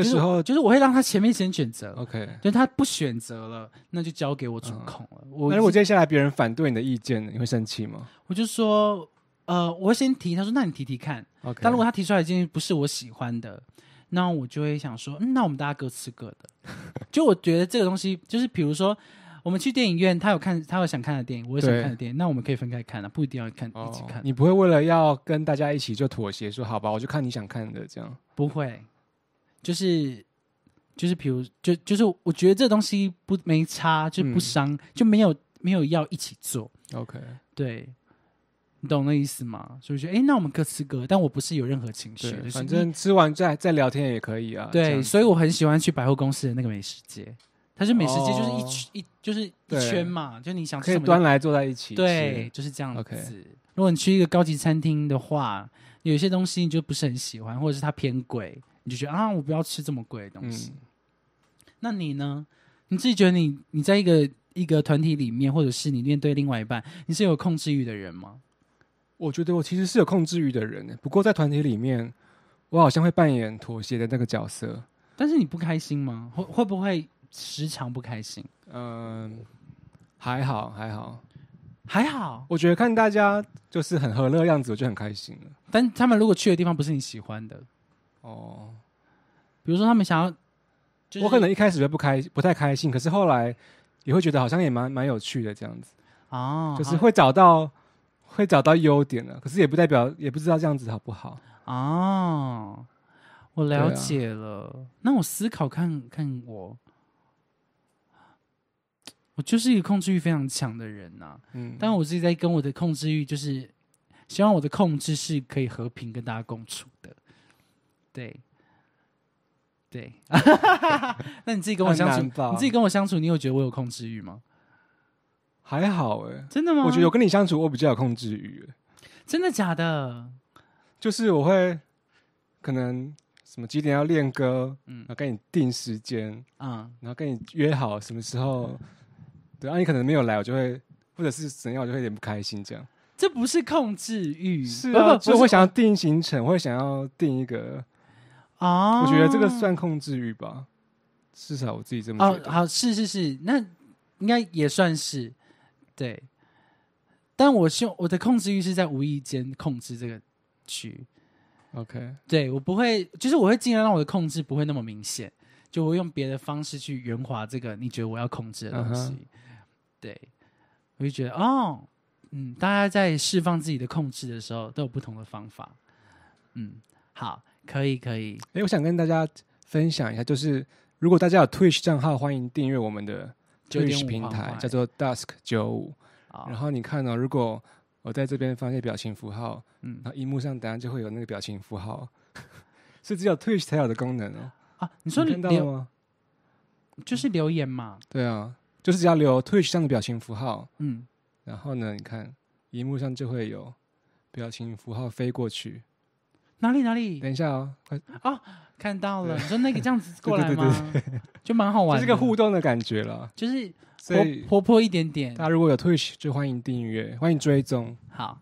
这时候就是我会让他前面先选择，OK，就是他不选择了，那就交给我主控了。我那如果接下来别人反对你的意见，你会生气吗我就说，呃，我会先提，他说那你提提看。？OK，但如果他提出来的建议不是我喜欢的，那我就会想说，嗯，那我们大家各吃各的。就我觉得这个东西，就是比如说。我们去电影院，他有看，他有想看的电影，我有想看的电影，那我们可以分开看啊，不一定要看、哦一起看，你不会为了要跟大家一起就妥协，说好吧，我就看你想看的这样。不会，就是就是比如就就是我觉得这东西不没差，就不嗯伤，就没有没有要一起做，OK，对，你懂那意思吗？所以我觉得，哎，那我们各吃各，但我不是有任何情绪，就是反正吃完再再聊天也可以啊。对，所以我很喜欢去百货公司的那个美食街，它是美食街，就是一哦圈、一就是一圈嘛，就你想吃可以什么就端来坐在一起吃。对，就是这样子。OK 如果你去一个高级餐厅的话，有一些东西你就不是很喜欢，或者是它偏贵，你就觉得啊，我不要吃这么贵的东西。嗯，那你呢？你自己觉得你你在一个一个团体里面，或者是你面对另外一半，你是有控制欲的人吗？我觉得我其实是有控制欲的人，不过在团体里面，我好像会扮演妥协的那个角色。但是你不开心吗？会会不会时常不开心？嗯，还好还好，还好，我觉得看大家就是很和乐的样子，我就很开心了。但他们如果去的地方不是你喜欢的，哦，比如说他们想要，就是、我可能一开始就不开不太开心，可是后来也会觉得好像也蛮蛮有趣的这样子，哦，好就是会找到会找到优点了，可是也不代表也不知道这样子好不好。哦，我了解了。那我思考看看我，我就是一个控制欲非常强的人呐、嗯，但我自己在跟我的控制欲，就是希望我的控制是可以和平跟大家共处的。对，对。那你自己跟我相处，吧你自己跟我相处，你有觉得我有控制欲吗？还好哎、真的吗？我觉得我跟你相处，我比较有控制欲欸，真的假的？就是我会可能什么几点要练歌，嗯然后跟你定时间，嗯，然后跟你约好什么时候，对，然后你可能没有来，我就会或者是怎样，我就会有点不开心这样。这不是控制欲，是啊，不不，不是就会想要定行程，会想要定一个，哦，我觉得这个算控制欲吧，至少我自己这么觉哦，得。好，是是是，那应该也算是对。但我希望我的控制欲是在无意间控制这个区，OK，对我不会，就是我会尽量让我的控制不会那么明显，就我用别的方式去圆滑这个你觉得我要控制的东西。嗯对，我就觉得哦，嗯，大家在释放自己的控制的时候都有不同的方法。嗯，好，可以可以，哎，我想跟大家分享一下，就是如果大家有 Twitch 账号，欢迎订阅我们的 Twitch 平台叫做 Dusk 九五。好然后你看哦，如果我在这边放一些表情符号，嗯然后荧幕上等下就会有那个表情符号，是只有 Twitch 才有的功能哦。啊，你说你看到吗？就是留言嘛，对啊，就是只要留 Twitch 上的表情符号，嗯，然后呢，你看荧幕上就会有表情符号飞过去。哪里哪里等一下哦，快看到了？你说那个这样子过来对对吗？就蛮好玩的，这是个互动的感觉了。就是活泼一点点大。家如果有 Twitch，就欢迎订阅，欢迎追踪。好，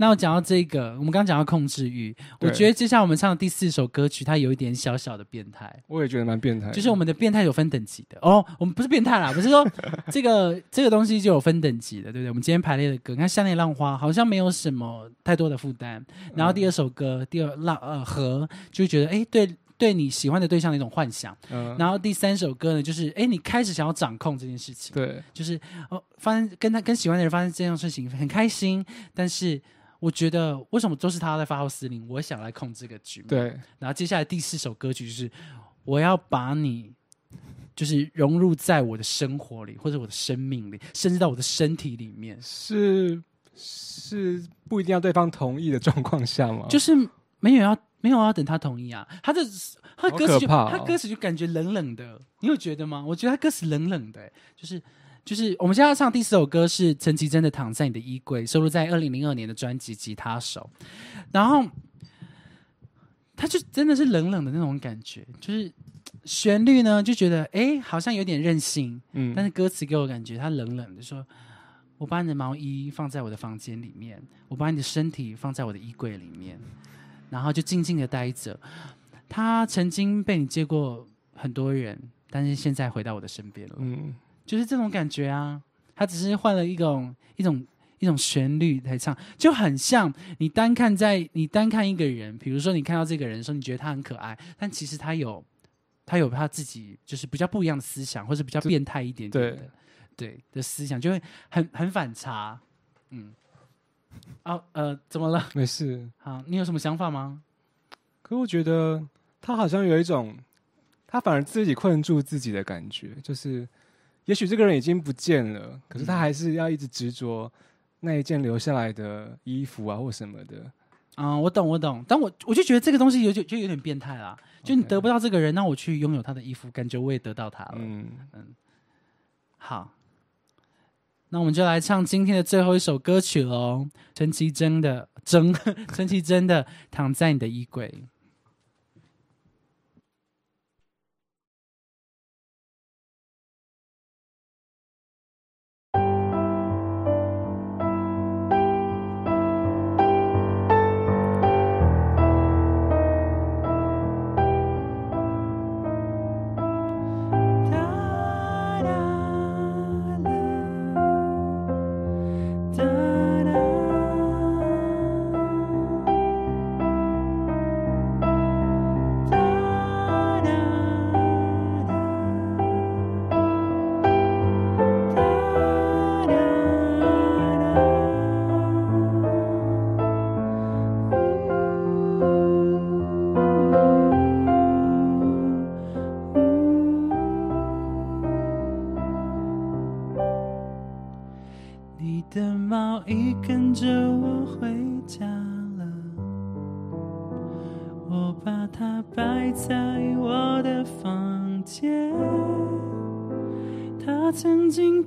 那我讲到这个，我们刚刚讲到控制欲，我觉得接下来我们唱的第四首歌曲，它有一点小小的变态。我也觉得蛮变态，就是我们的变态有分等级的。哦，我们不是变态啦，不是说 这个这个东西就有分等级的，对不对？我们今天排列的歌，你看《夏内浪花》好像没有什么太多的负担，然后第二首歌，第二浪呃和就觉得哎，对对你喜欢的对象的一种幻想，嗯，然后第三首歌呢，就是哎，你开始想要掌控这件事情，对，就是哦，发生跟他跟喜欢的人发生这样事情很开心，但是我觉得为什么都是他在发号施令，我想来控制这个局面。对，然后接下来第四首歌曲就是我要把你就是融入在我的生活里，或者我的生命里，甚至到我的身体里面，是是不一定要对方同意的状况下吗？就是没有要没有要，等他同意啊。他的他的歌词就、他歌词就感觉冷冷的，你有觉得吗？我觉得他歌词冷冷的、就是就是我们现在要唱第四首歌是陈绮贞的《躺在你的衣柜》，收录在二零零二年的专辑《吉他手》，然后他就真的是冷冷的那种感觉，就是旋律呢就觉得哎好像有点任性，嗯，但是歌词给我感觉他冷冷的说：“我把你的毛衣放在我的房间里面，我把你的身体放在我的衣柜里面，然后就静静的待着。他曾经被你借过很多人，但是现在回到我的身边了，嗯，就是这种感觉啊。他只是换了一种一种一种旋律来唱，就很像你单看在你单看一个人，比如说你看到这个人的时候，你觉得他很可爱，但其实他有他有他自己就是比较不一样的思想，或是比较这变态一点点的对对的思想，就会很很反差。嗯，啊呃，怎么了？没事。好，你有什么想法吗？可我觉得他好像有一种，他反而自己困住自己的感觉，就是也许这个人已经不见了，可是他还是要一直执着那一件留下来的衣服啊或什么的。嗯，我懂，我懂，但我我就觉得这个东西有就就有点变态啦。就你得不到这个人，那我去拥有他的衣服，感觉我也得到他了。嗯，好，那我们就来唱今天的最后一首歌曲喽，陈绮贞的《真》，陈绮贞的《躺在你的衣柜》。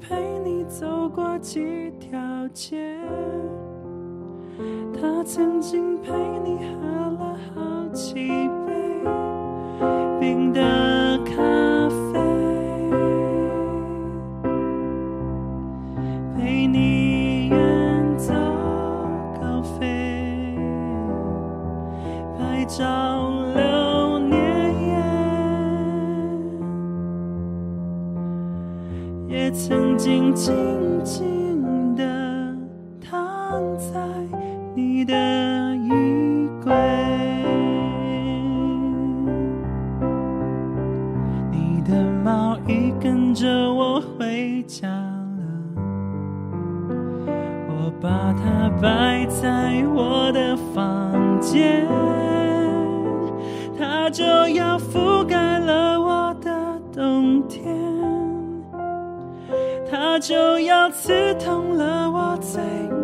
陪你走过几条街，他曾经陪你喝了好几放在你的衣柜。你的毛衣跟着我回家了，我把它摆在我的房间，它就要覆盖了我的冬天，它就要刺痛了我最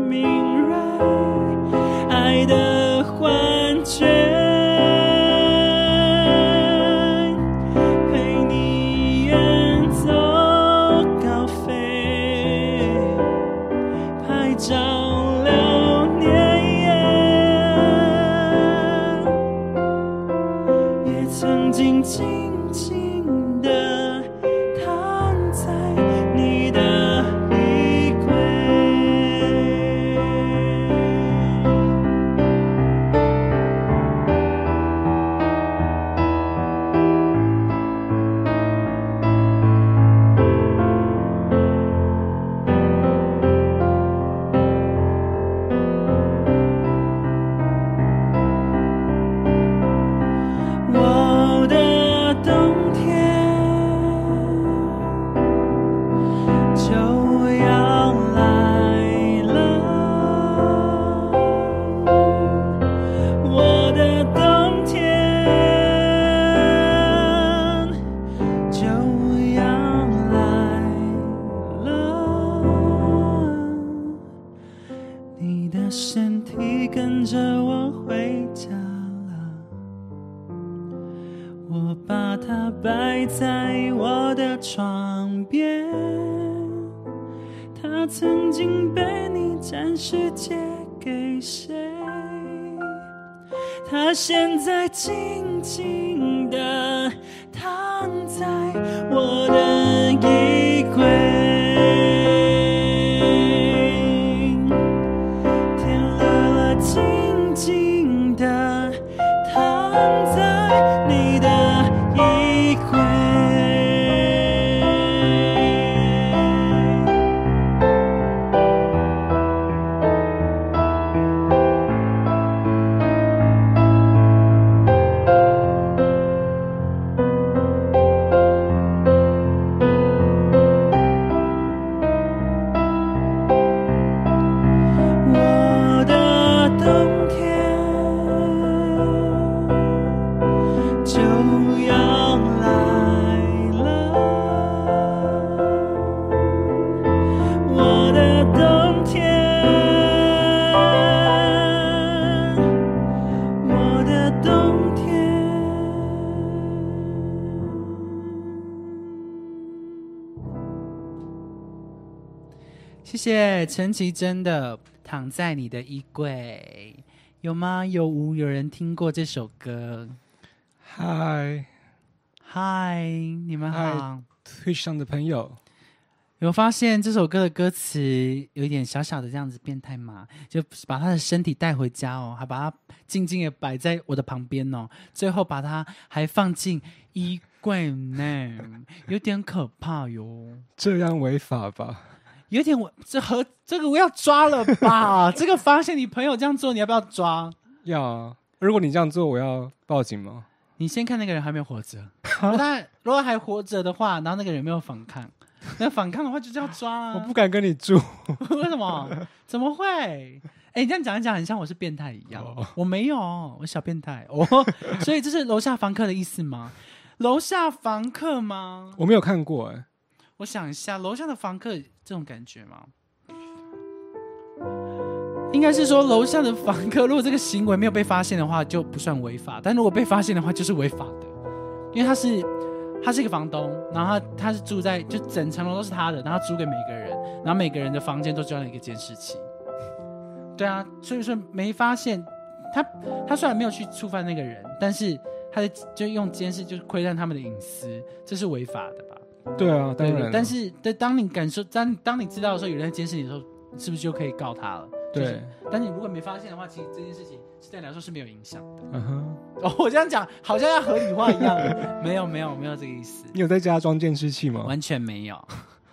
敏锐爱的幻觉。是借给谁？它现在静静地躺在我的衣柜。陈绮贞的《躺在你的衣柜》，有吗？有无有人听过这首歌？嗨嗨，你们好。，Twitch 上的朋友，有发现这首歌的歌词有一点小小的这样子变态吗？就把他的身体带回家哦，还把它静静的摆在我的旁边哦，最后把它还放进衣柜内，有点可怕哟。这样违法吧？有点我这和这个我要抓了吧？这个发现你朋友这样做，你要不要抓？要啊！如果你这样做，我要报警吗？你先看那个人还没有活着，如果他如果还活着的话，然后那个人有没有反抗？那反抗的话就是要抓啊！我不敢跟你住。为什么？怎么会？哎、你这样讲一讲，很像我是变态一样。哦我没有，我小变态哦。所以这是楼下房客的意思吗？楼下房客吗？我没有看过哎、我想一下，楼下的房客这种感觉吗？应该是说楼下的房客，如果这个行为没有被发现的话，就不算违法；但如果被发现的话，就是违法的，因为他是他是一个房东，然后他他是住在就整层楼都是他的，然后租给每个人，然后每个人的房间都装了一个监视器。对啊，所以说没发现他他虽然没有去触犯那个人，但是他的就用监视就是窥探他们的隐私，这是违法的吧？对啊，当然。但是，对，当你感受，当当你知道的时候，有人在监视你的时候，是不是就可以告他了？就是对，但你如果没发现的话，其实这件事情是对你来说是没有影响的。嗯哼，哦，我这样讲好像要合理化一样，没有，没有，没有这个意思，你有在家装监视器吗？完全没有。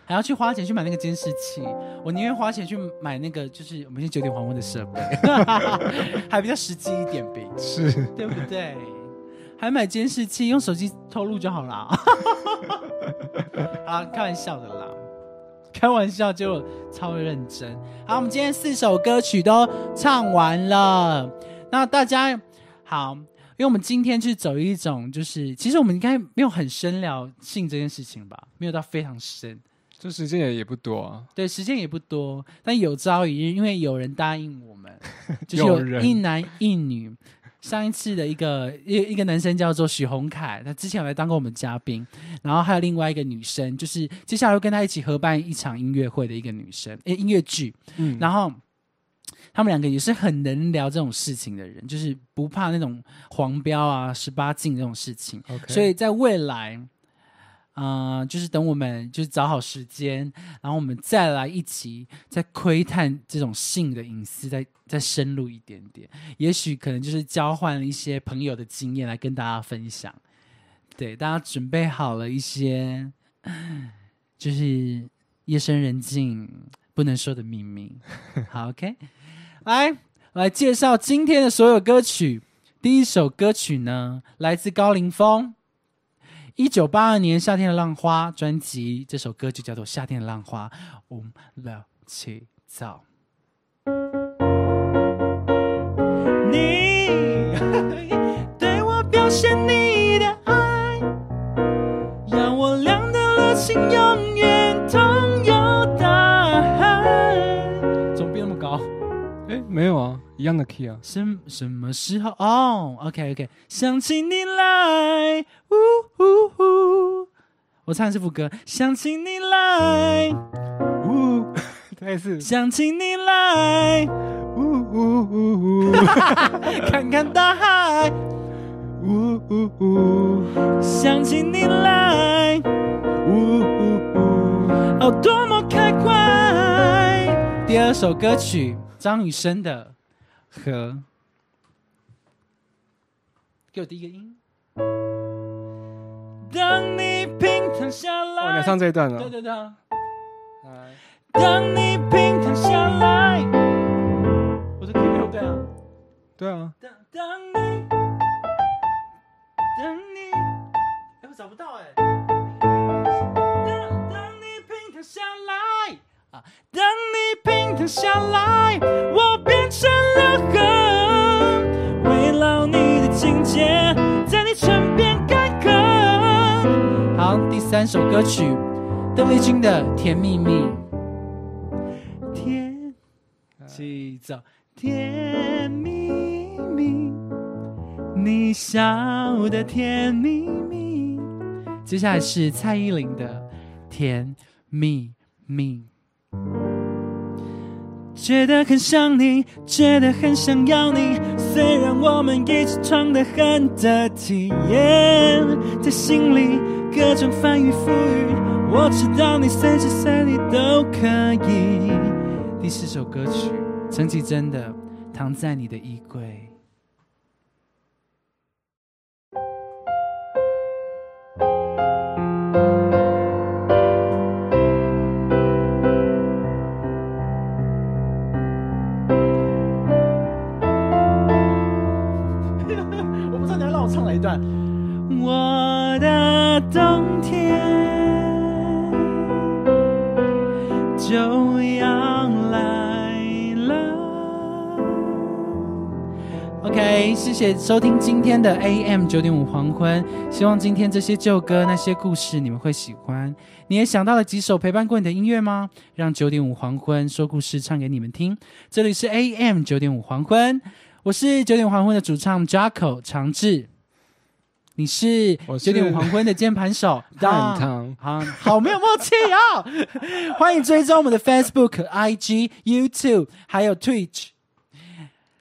还要去花钱去买那个监视器，我宁愿花钱去买那个，就是我们现在九点黄昏的设备，还比较实际一点呗，是，对不对？还买监视器，用手机偷录就好啦。啊，开玩笑的啦，开玩笑就超认真。好，我们今天四首歌曲都唱完了，那大家好，因为我们今天去走一种，就是其实我们应该没有很深聊性这件事情吧，没有到非常深。这时间也也不多啊。对，时间也不多，但有朝一日，因为有人答应我们，就是有一男一女。上一次的一个一一个男生叫做许宏凯，他之前有来当过我们嘉宾，然后还有另外一个女生，就是接下来会跟他一起合办一场音乐会的一个女生，诶，音乐剧，嗯，然后他们两个也是很能聊这种事情的人，就是不怕那种黄标啊、十八禁这种事情，OK，所以在未来，呃，就是等我们就是找好时间，然后我们再来一起再窥探这种性的隐私，再再深入一点点，也许可能就是交换一些朋友的经验来跟大家分享。对，大家准备好了一些，就是夜深人静不能说的秘密。好，OK，来来介绍今天的所有歌曲。第一首歌曲呢，来自高凌风，一九八二年《夏天的浪花》专辑，这首歌就叫做《夏天的浪花》。五六七走，你对我表现你的爱，让我俩的热情永远同游大海。怎么变那么高？哎，没有啊，一样的 key 啊。什什么时候？哦，OK OK，想起你来，呜呜呜，我唱的是副歌，想起你来，呜，再一次，想起你来，呜呜呜呜，看看大海，呜呜呜，想起你来，呜呜呜，哦，多么开怀。第二首歌曲，张雨生的《河》，给我第一个音。当你平躺下哦，你要来，唱这一段了。对对对。来当你平躺下来，我的 key 对啊。对啊，当当你，当你，哎，我找不到哎。当当你平躺下来啊，当你平躺下来，我变成了河，围绕你的情节，在你唇边干涸。好，第三首歌曲，邓丽君的《甜蜜蜜》。甜，起走，甜蜜蜜，你笑得甜蜜蜜。接下来是蔡依林的《甜蜜蜜》。觉得很想你，觉得很想要你。虽然我们一起闯得很得体，在心里各种翻云覆雨。我知道你随时随地都可以。第四首歌曲，陈绮贞的《躺在你的衣柜》。一段。我的冬天就要来了。OK，谢谢收听今天的 AM 九点五黄昏。希望今天这些旧歌、那些故事你们会喜欢。你也想到了几首陪伴过你的音乐吗？让九点五黄昏说故事唱给你们听。这里是 AM 九点五黄昏，我是九点黄昏的主唱 Jaco 长治。你是九点五黄昏的键盘手 蛋汤好好没有默契啊！欢迎追踪我们的 Facebook、IG、YouTube，还有 Twitch。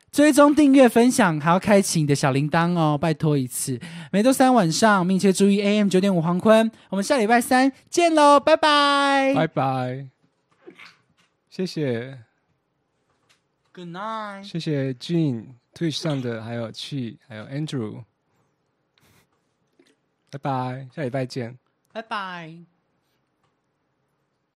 追踪、订阅、分享，还要开启你的小铃铛哦，拜托一次。每周三晚上，密切注意 AM 九点五黄昏。我们下礼拜三见喽，拜拜。拜拜，谢谢 Good night。谢谢 Jean Twitch 上的，还有 Chi，还有 Andrew，拜拜，下礼拜见。拜拜。